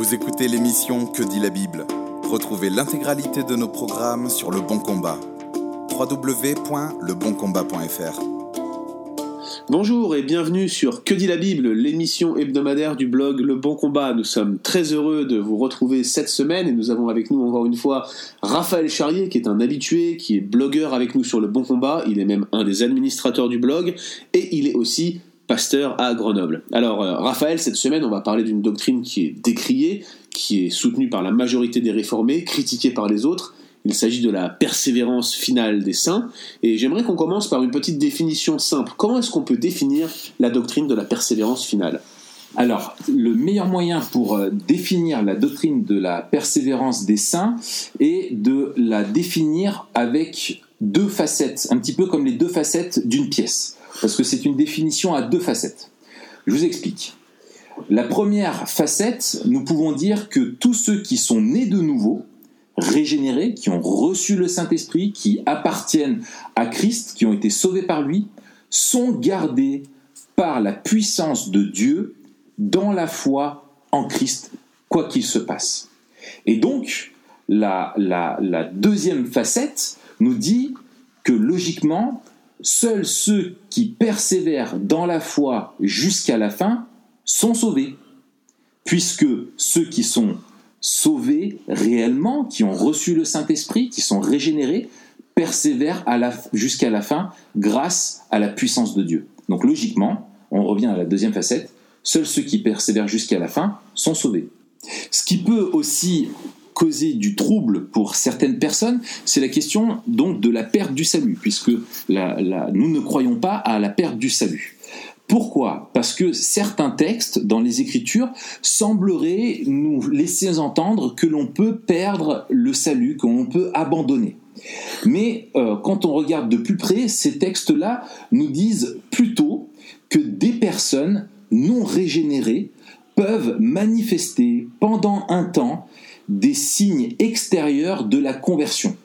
Vous écoutez l'émission Que dit la Bible Retrouvez l'intégralité de nos programmes sur Le Bon Combat. www.leboncombat.fr Bonjour et bienvenue sur Que dit la Bible, l'émission hebdomadaire du blog Le Bon Combat. Nous sommes très heureux de vous retrouver cette semaine et nous avons avec nous encore une fois Raphaël Charrier qui est un habitué, qui est blogueur avec nous sur Le Bon Combat. Il est même un des administrateurs du blog et il est aussi pasteur à Grenoble. Alors euh, Raphaël, cette semaine on va parler d'une doctrine qui est décriée, qui est soutenue par la majorité des réformés, critiquée par les autres. Il s'agit de la persévérance finale des saints, et j'aimerais qu'on commence par une petite définition simple. Comment est-ce qu'on peut définir la doctrine de la persévérance finale? Alors, le meilleur moyen pour euh, définir la doctrine de la persévérance des saints est de la définir avec deux facettes, un petit peu comme les deux facettes d'une pièce parce que c'est une définition à deux facettes. Je vous explique. La première facette, nous pouvons dire que tous ceux qui sont nés de nouveau, régénérés, qui ont reçu le Saint-Esprit, qui appartiennent à Christ, qui ont été sauvés par lui, sont gardés par la puissance de Dieu dans la foi en Christ, quoi qu'il se passe. Et donc, la, deuxième facette nous dit que logiquement, seuls ceux qui persévèrent dans la foi jusqu'à la fin sont sauvés, puisque ceux qui sont sauvés réellement, qui ont reçu le Saint-Esprit, qui sont régénérés, persévèrent jusqu'à la fin grâce à la puissance de Dieu. Donc logiquement, on revient à la deuxième facette, seuls ceux qui persévèrent jusqu'à la fin sont sauvés. Ce qui peut aussi causer du trouble pour certaines personnes, c'est la question donc de la perte du salut, puisque nous ne croyons pas à la perte du salut. Pourquoi? Parce que certains textes dans les Écritures sembleraient nous laisser entendre que l'on peut perdre le salut, que l'on peut abandonner. Mais euh, quand on regarde de plus près, ces textes-là nous disent plutôt que des personnes non régénérées peuvent manifester pendant un temps des signes extérieurs de la conversion.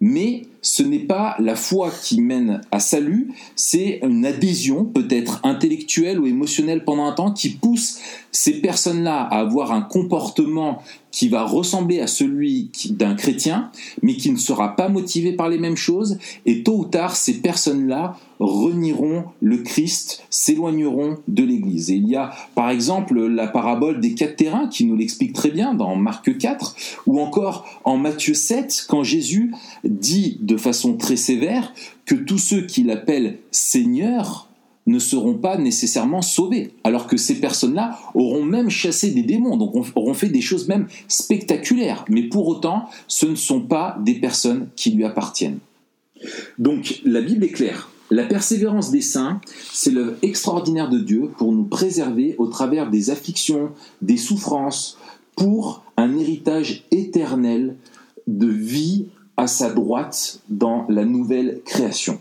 Mais ce n'est pas la foi qui mène à salut, c'est une adhésion peut-être intellectuelle ou émotionnelle pendant un temps qui pousse ces personnes-là à avoir un comportement qui va ressembler à celui d'un chrétien, mais qui ne sera pas motivé par les mêmes choses, et tôt ou tard, ces personnes-là renieront le Christ, s'éloigneront de l'Église. Et il y a par exemple la parabole des quatre terrains qui nous l'explique très bien dans Marc 4, ou encore en Matthieu 7, quand Jésus dit de façon très sévère que tous ceux qui l'appellent Seigneur ne seront pas nécessairement sauvés, alors que ces personnes-là auront même chassé des démons, donc auront fait des choses même spectaculaires, mais pour autant, ce ne sont pas des personnes qui lui appartiennent. Donc la Bible est claire. La persévérance des saints, c'est l'œuvre extraordinaire de Dieu pour nous préserver au travers des afflictions, des souffrances, pour un héritage éternel de vie à sa droite dans la nouvelle création.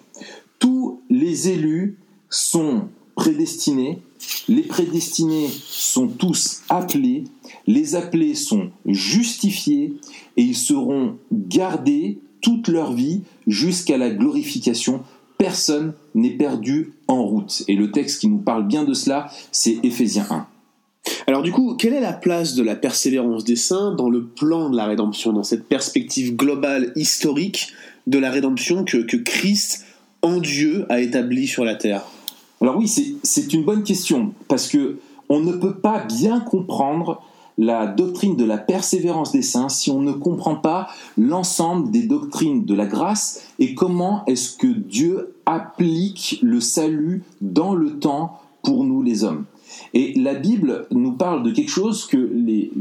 Tous les élus sont prédestinés, les prédestinés sont tous appelés, les appelés sont justifiés et ils seront gardés toute leur vie jusqu'à la glorification. Personne n'est perdu en route. Et le texte qui nous parle bien de cela, c'est Éphésiens 1. Alors du coup, quelle est la place de la persévérance des saints dans le plan de la rédemption, dans cette perspective globale historique de la rédemption que, que Christ en Dieu a établi sur la terre? Alors oui, c'est une bonne question, parce que on ne peut pas bien comprendre la doctrine de la persévérance des saints si on ne comprend pas l'ensemble des doctrines de la grâce et comment est-ce que Dieu applique le salut dans le temps pour nous les hommes. Et la Bible nous parle de quelque chose que les,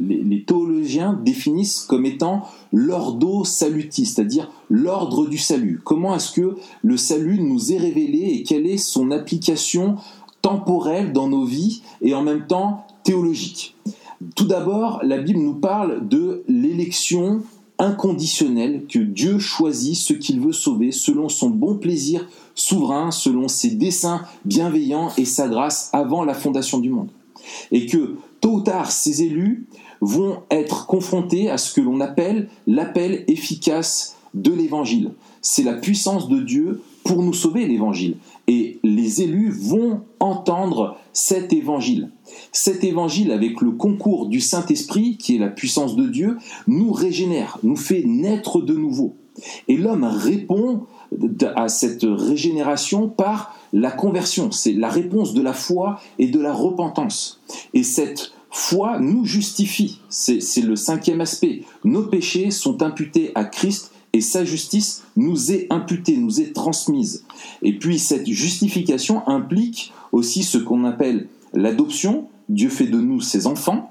théologiens définissent comme étant l'ordo salutis, c'est-à-dire l'ordre du salut. Comment est-ce que le salut nous est révélé et quelle est son application temporelle dans nos vies et en même temps théologique? Tout d'abord, la Bible nous parle de l'élection inconditionnelle que Dieu choisit ce qu'il veut sauver selon son bon plaisir souverain selon ses desseins bienveillants et sa grâce avant la fondation du monde. Et que tôt ou tard, ces élus vont être confrontés à ce que l'on appelle l'appel efficace de l'évangile. C'est la puissance de Dieu pour nous sauver l'évangile. Et les élus vont entendre cet évangile. Cet évangile, avec le concours du Saint-Esprit, qui est la puissance de Dieu, nous régénère, nous fait naître de nouveau. Et l'homme répond à cette régénération par la conversion. C'est la réponse de la foi et de la repentance. Et cette foi nous justifie. C'est le cinquième aspect. Nos péchés sont imputés à Christ et sa justice nous est imputée, nous est transmise. Et puis cette justification implique aussi ce qu'on appelle l'adoption. Dieu fait de nous ses enfants.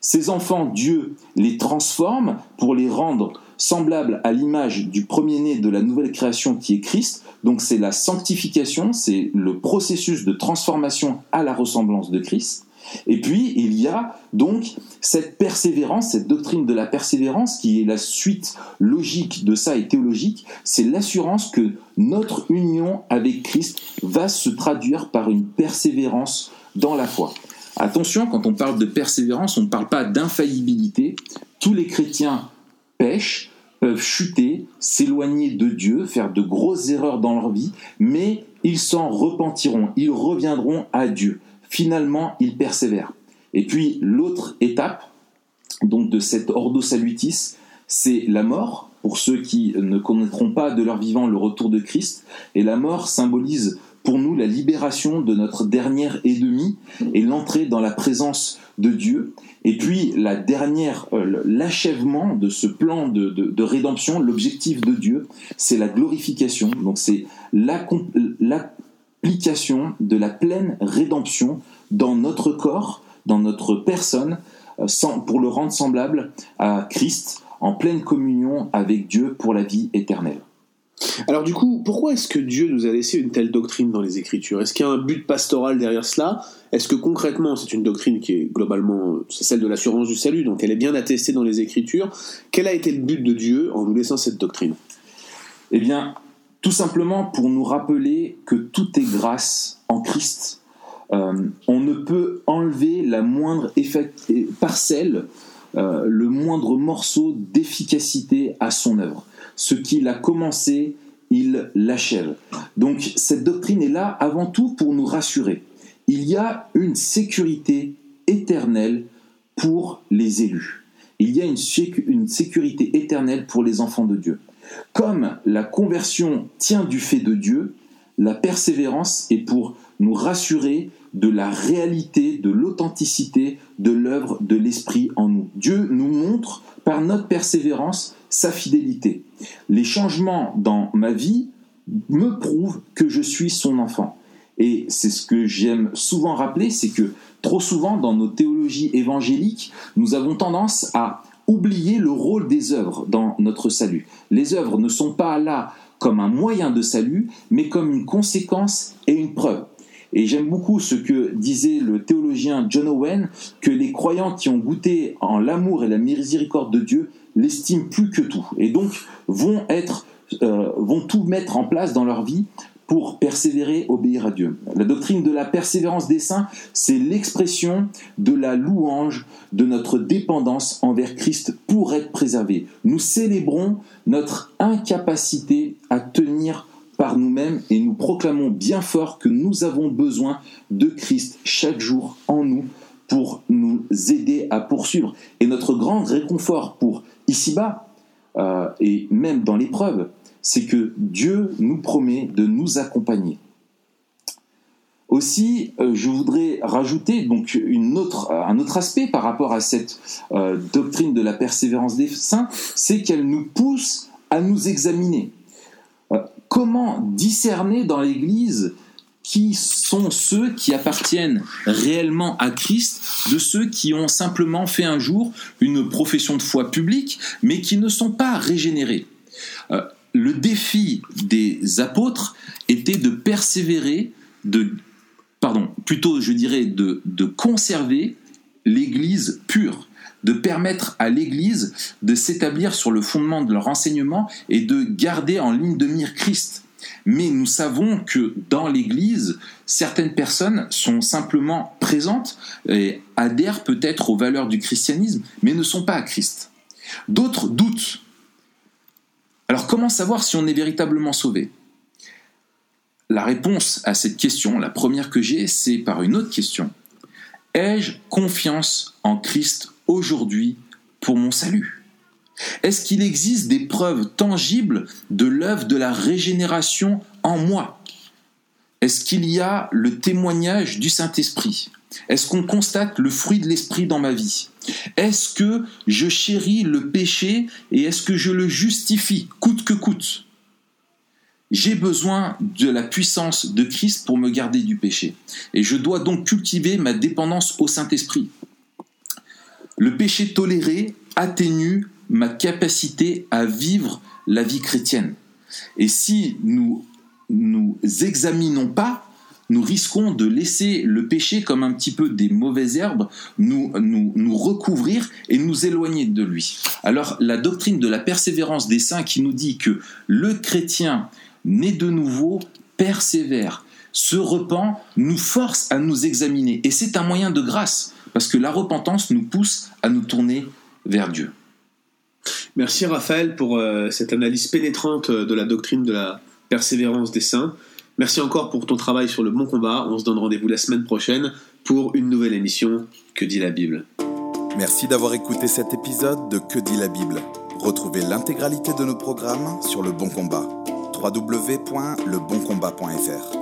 Ces enfants, Dieu les transforme pour les rendre semblables à l'image du premier-né de la nouvelle création qui est Christ. Donc c'est la sanctification, c'est le processus de transformation à la ressemblance de Christ. Et puis, il y a donc cette persévérance, cette doctrine de la persévérance qui est la suite logique de ça et théologique, c'est l'assurance que notre union avec Christ va se traduire par une persévérance dans la foi. Attention, quand on parle de persévérance, on ne parle pas d'infaillibilité. Tous les chrétiens pêchent, peuvent chuter, s'éloigner de Dieu, faire de grosses erreurs dans leur vie, mais ils s'en repentiront, ils reviendront à Dieu. Finalement, ils persévèrent. Et puis l'autre étape, donc de cette ordo salutis, c'est la mort, pour ceux qui ne connaîtront pas de leur vivant le retour de Christ. Et la mort symbolise pour nous la libération de notre dernière ennemie et l'entrée dans la présence de Dieu. Et puis la dernière, euh, l'achèvement de ce plan de, de, rédemption, l'objectif de Dieu, c'est la glorification. Donc c'est l'application de la pleine rédemption dans notre corps, dans notre personne, euh, pour le rendre semblable à Christ en pleine communion avec Dieu pour la vie éternelle. Alors du coup, pourquoi est-ce que Dieu nous a laissé une telle doctrine dans les Écritures? Est-ce qu'il y a un but pastoral derrière cela? Est-ce que concrètement, c'est une doctrine qui est globalement, c'est celle de l'assurance du salut, donc elle est bien attestée dans les Écritures? Quel a été le but de Dieu en nous laissant cette doctrine? Eh bien, tout simplement pour nous rappeler que tout est grâce en Christ. Euh, on ne peut enlever la moindre parcelle, euh, le moindre morceau d'efficacité à son œuvre ce qu'il a commencé, il l'achève. Donc cette doctrine est là avant tout pour nous rassurer. Il y a une sécurité éternelle pour les élus. Il y a une, sécurité éternelle pour les enfants de Dieu. Comme la conversion tient du fait de Dieu, la persévérance est pour nous rassurer de la réalité, de l'authenticité de l'œuvre de l'Esprit en nous. Dieu nous montre par notre persévérance sa fidélité. Les changements dans ma vie me prouvent que je suis son enfant. Et c'est ce que j'aime souvent rappeler, c'est que trop souvent dans nos théologies évangéliques, nous avons tendance à oublier le rôle des œuvres dans notre salut. Les œuvres ne sont pas là comme un moyen de salut, mais comme une conséquence et une preuve. Et j'aime beaucoup ce que disait le théologien John Owen, que les croyants qui ont goûté en l'amour et la miséricorde de Dieu l'estiment plus que tout, et donc vont être, euh, vont tout mettre en place dans leur vie pour persévérer, obéir à Dieu. La doctrine de la persévérance des saints, c'est l'expression de la louange de notre dépendance envers Christ pour être préservés. Nous célébrons notre incapacité à tenir par nous-mêmes et nous proclamons bien fort que nous avons besoin de Christ chaque jour en nous pour nous aider à poursuivre. Et notre grand réconfort pour ici-bas, euh, et même dans l'épreuve, c'est que Dieu nous promet de nous accompagner. Aussi, euh, je voudrais rajouter donc une autre, un autre aspect par rapport à cette euh, doctrine de la persévérance des saints, c'est qu'elle nous pousse à nous examiner comment discerner dans l'Église qui sont ceux qui appartiennent réellement à Christ de ceux qui ont simplement fait un jour une profession de foi publique, mais qui ne sont pas régénérés. Euh, le défi des apôtres était de persévérer, de, pardon, plutôt je dirais de, de conserver l'Église pure de permettre à l'Église de s'établir sur le fondement de leur enseignement et de garder en ligne de mire Christ. Mais nous savons que dans l'Église, certaines personnes sont simplement présentes et adhèrent peut-être aux valeurs du christianisme, mais ne sont pas à Christ. D'autres doutent. Alors comment savoir si on est véritablement sauvé? La réponse à cette question, la première que j'ai, c'est par une autre question. Ai-je confiance en Christ aujourd'hui pour mon salut. Est-ce qu'il existe des preuves tangibles de l'œuvre de la régénération en moi? Est-ce qu'il y a le témoignage du Saint-Esprit? Est-ce qu'on constate le fruit de l'Esprit dans ma vie? Est-ce que je chéris le péché et est-ce que je le justifie coûte que coûte? J'ai besoin de la puissance de Christ pour me garder du péché. Et je dois donc cultiver ma dépendance au Saint-Esprit. Le péché toléré atténue ma capacité à vivre la vie chrétienne. Et si nous nous examinons pas, nous risquons de laisser le péché comme un petit peu des mauvaises herbes nous, nous, recouvrir et nous éloigner de lui. Alors la doctrine de la persévérance des saints qui nous dit que le chrétien né de nouveau persévère, se repent, nous force à nous examiner. Et c'est un moyen de grâce, parce que la repentance nous pousse à nous tourner vers Dieu. Merci Raphaël pour euh, cette analyse pénétrante de la doctrine de la persévérance des saints. Merci encore pour ton travail sur le bon combat. On se donne rendez-vous la semaine prochaine pour une nouvelle émission Que dit la Bible. Merci d'avoir écouté cet épisode de Que dit la Bible. Retrouvez l'intégralité de nos programmes sur le bon combat www.leboncombat.fr.